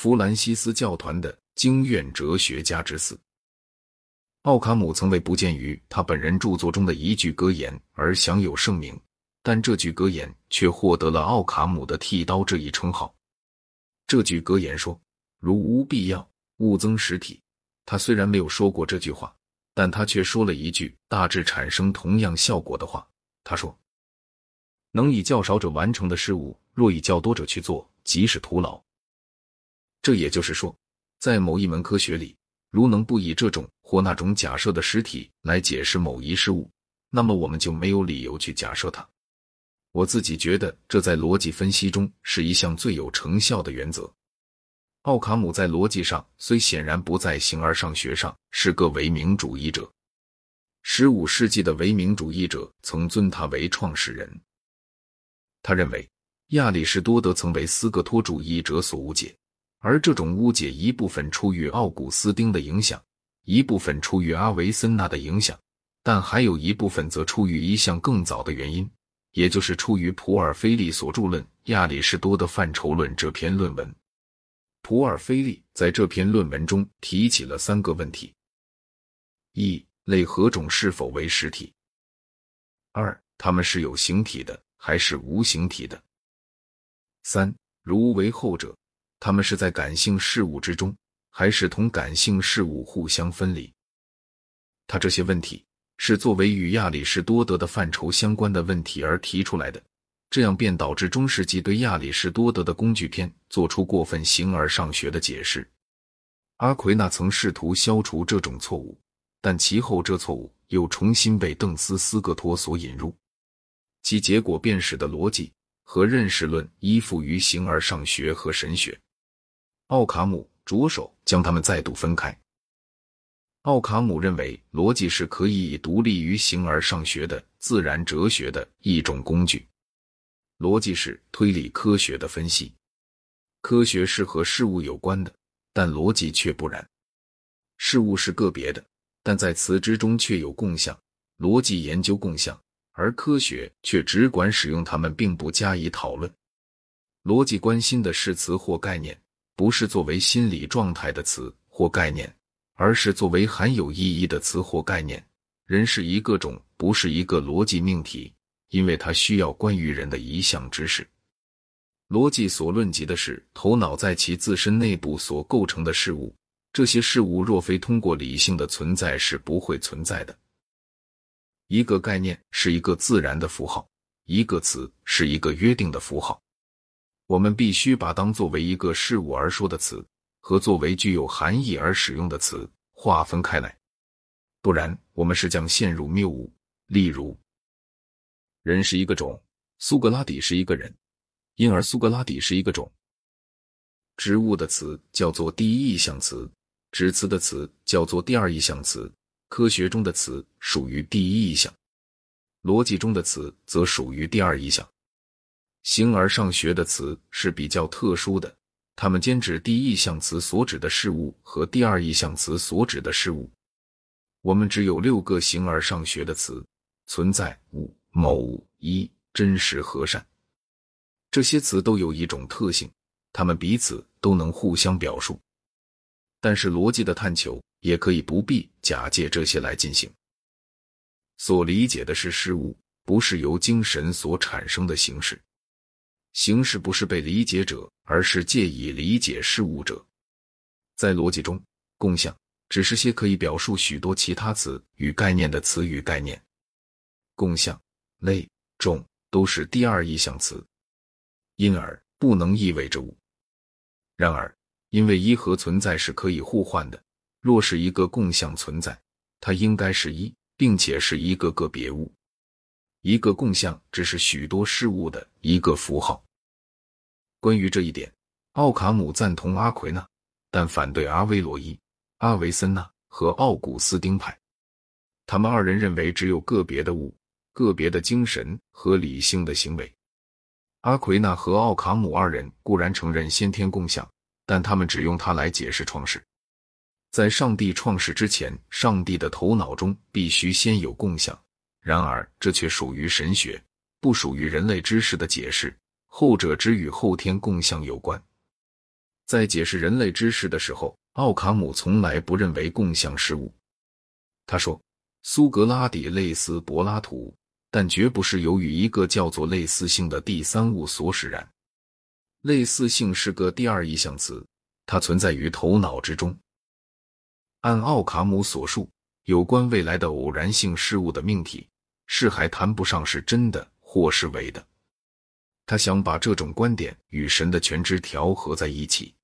弗兰西斯教团的经院哲学家之四。奥卡姆曾为不见于他本人著作中的一句格言而享有盛名，但这句格言却获得了奥卡姆的剃刀这一称号。这句格言说：“如无必要，勿增实体。”他虽然没有说过这句话，但他却说了一句大致产生同样效果的话。他说：“能以较少者完成的事物，若以较多者去做，即是徒劳。”这也就是说，在某一门科学里，如能不以这种或那种假设的实体来解释某一事物，那么我们就没有理由去假设它。我自己觉得，这在逻辑分析中是一项最有成效的原则。奥卡姆在逻辑上虽显然不在形而上学上是个唯名主义者，十五世纪的唯名主义者曾尊他为创始人。他认为亚里士多德曾为斯格托主义者所误解，而这种误解一部分出于奥古斯丁的影响，一部分出于阿维森纳的影响，但还有一部分则出于一项更早的原因。也就是出于普尔菲利所著论《亚里士多德范畴论》这篇论文，普尔菲利在这篇论文中提起了三个问题：一类何种是否为实体；二它们是有形体的还是无形体的；三如为后者，他们是在感性事物之中，还是同感性事物互相分离？他这些问题。是作为与亚里士多德的范畴相关的问题而提出来的，这样便导致中世纪对亚里士多德的工具篇做出过分形而上学的解释。阿奎那曾试图消除这种错误，但其后这错误又重新被邓斯斯格托所引入，其结果便使得逻辑和认识论依附于形而上学和神学。奥卡姆着手将它们再度分开。奥卡姆认为，逻辑是可以以独立于形而上学的自然哲学的一种工具。逻辑是推理科学的分析，科学是和事物有关的，但逻辑却不然。事物是个别的，但在词之中却有共相。逻辑研究共相，而科学却只管使用它们，并不加以讨论。逻辑关心的是词或概念，不是作为心理状态的词或概念。而是作为含有意义的词或概念，人是一个种，不是一个逻辑命题，因为它需要关于人的一项知识。逻辑所论及的是头脑在其自身内部所构成的事物，这些事物若非通过理性的存在是不会存在的。一个概念是一个自然的符号，一个词是一个约定的符号，我们必须把当作为一个事物而说的词。和作为具有含义而使用的词划分开来，不然我们是将陷入谬误。例如，人是一个种，苏格拉底是一个人，因而苏格拉底是一个种。植物的词叫做第一意象词，指词的词叫做第二意象词。科学中的词属于第一意象，逻辑中的词则属于第二意象。形而上学的词是比较特殊的。它们兼指第一意象词所指的事物和第二意象词所指的事物。我们只有六个形而上学的词：存在、物、某、一、真实、和善。这些词都有一种特性，它们彼此都能互相表述。但是逻辑的探求也可以不必假借这些来进行。所理解的是事物，不是由精神所产生的形式。形式不是被理解者，而是借以理解事物者。在逻辑中，共相只是些可以表述许多其他词与概念的词语概念。共相、类、种都是第二意象词，因而不能意味着物。然而，因为一和存在是可以互换的，若是一个共相存在，它应该是一，并且是一个个别物。一个共相只是许多事物的一个符号。关于这一点，奥卡姆赞同阿奎那，但反对阿维罗伊、阿维森纳和奥古斯丁派。他们二人认为只有个别的物、个别的精神和理性的行为。阿奎那和奥卡姆二人固然承认先天共相，但他们只用它来解释创世。在上帝创世之前，上帝的头脑中必须先有共相。然而，这却属于神学，不属于人类知识的解释。后者只与后天共相有关。在解释人类知识的时候，奥卡姆从来不认为共相事物。他说，苏格拉底类似柏拉图，但绝不是由于一个叫做类似性的第三物所使然。类似性是个第二意象词，它存在于头脑之中。按奥卡姆所述，有关未来的偶然性事物的命题，是还谈不上是真的或是伪的。他想把这种观点与神的全知调和在一起。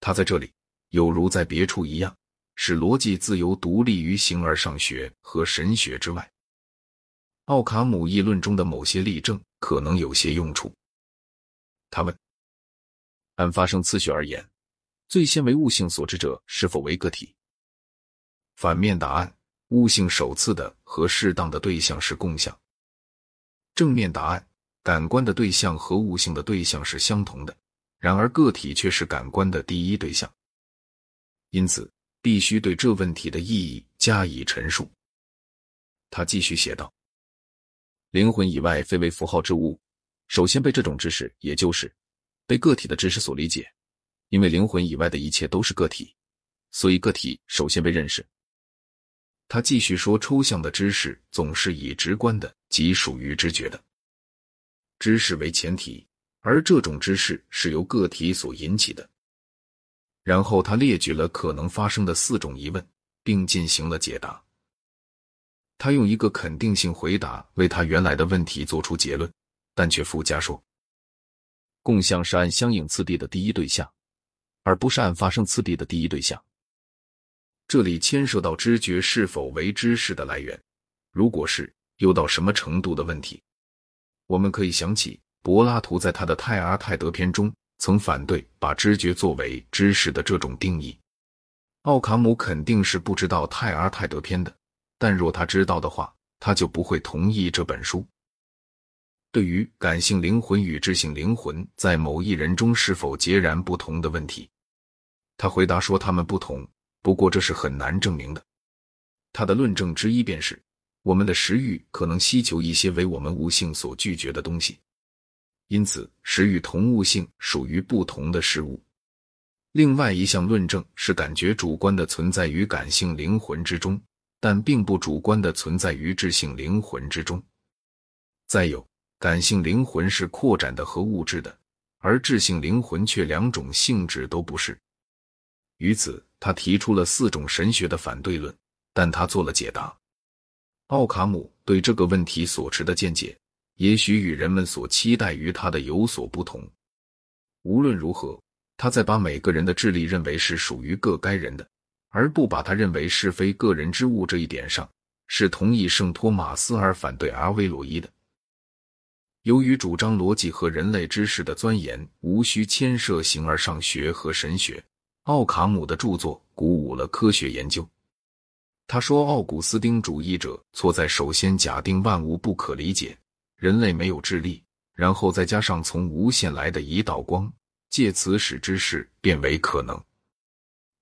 他在这里，有如在别处一样，使逻辑自由独立于形而上学和神学之外。奥卡姆议论中的某些例证可能有些用处。他问：按发生次序而言，最先为物性所知者是否为个体？反面答案：物性首次的和适当的对象是共相。正面答案。感官的对象和悟性的对象是相同的，然而个体却是感官的第一对象。因此，必须对这问题的意义加以陈述。他继续写道：“灵魂以外非为符号之物，首先被这种知识，也就是被个体的知识所理解。因为灵魂以外的一切都是个体，所以个体首先被认识。”他继续说：“抽象的知识总是以直观的，即属于知觉的。”知识为前提，而这种知识是由个体所引起的。然后他列举了可能发生的四种疑问，并进行了解答。他用一个肯定性回答为他原来的问题做出结论，但却附加说：“共相是按相应次第的第一对象，而不是按发生次第的第一对象。”这里牵涉到知觉是否为知识的来源，如果是，又到什么程度的问题。我们可以想起，柏拉图在他的《泰阿泰德篇》中曾反对把知觉作为知识的这种定义。奥卡姆肯定是不知道《泰阿泰德篇》的，但若他知道的话，他就不会同意这本书。对于感性灵魂与智性灵魂在某一人中是否截然不同的问题，他回答说他们不同，不过这是很难证明的。他的论证之一便是。我们的食欲可能希求一些为我们悟性所拒绝的东西，因此食欲同悟性属于不同的事物。另外一项论证是，感觉主观的存在于感性灵魂之中，但并不主观的存在于智性灵魂之中。再有，感性灵魂是扩展的和物质的，而智性灵魂却两种性质都不是。于此，他提出了四种神学的反对论，但他做了解答。奥卡姆对这个问题所持的见解，也许与人们所期待于他的有所不同。无论如何，他在把每个人的智力认为是属于各该人的，而不把他认为是非个人之物这一点上，是同意圣托马斯而反对阿威罗伊的。由于主张逻辑和人类知识的钻研无需牵涉形而上学和神学，奥卡姆的著作鼓舞了科学研究。他说：“奥古斯丁主义者错在首先假定万物不可理解，人类没有智力，然后再加上从无限来的一道光，借此使知识变为可能。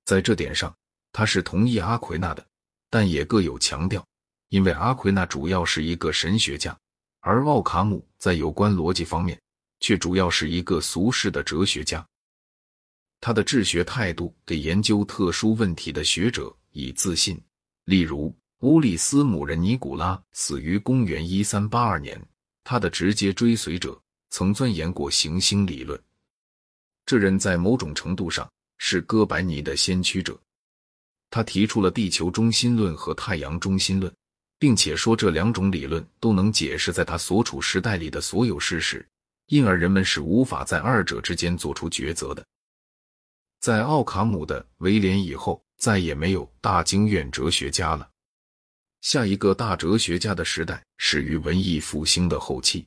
在这点上，他是同意阿奎那的，但也各有强调。因为阿奎那主要是一个神学家，而奥卡姆在有关逻辑方面却主要是一个俗世的哲学家。他的治学态度给研究特殊问题的学者以自信。”例如，乌里斯姆人尼古拉死于公元一三八二年。他的直接追随者曾钻研过行星理论。这人在某种程度上是哥白尼的先驱者。他提出了地球中心论和太阳中心论，并且说这两种理论都能解释在他所处时代里的所有事实，因而人们是无法在二者之间做出抉择的。在奥卡姆的威廉以后。再也没有大经院哲学家了。下一个大哲学家的时代始于文艺复兴的后期。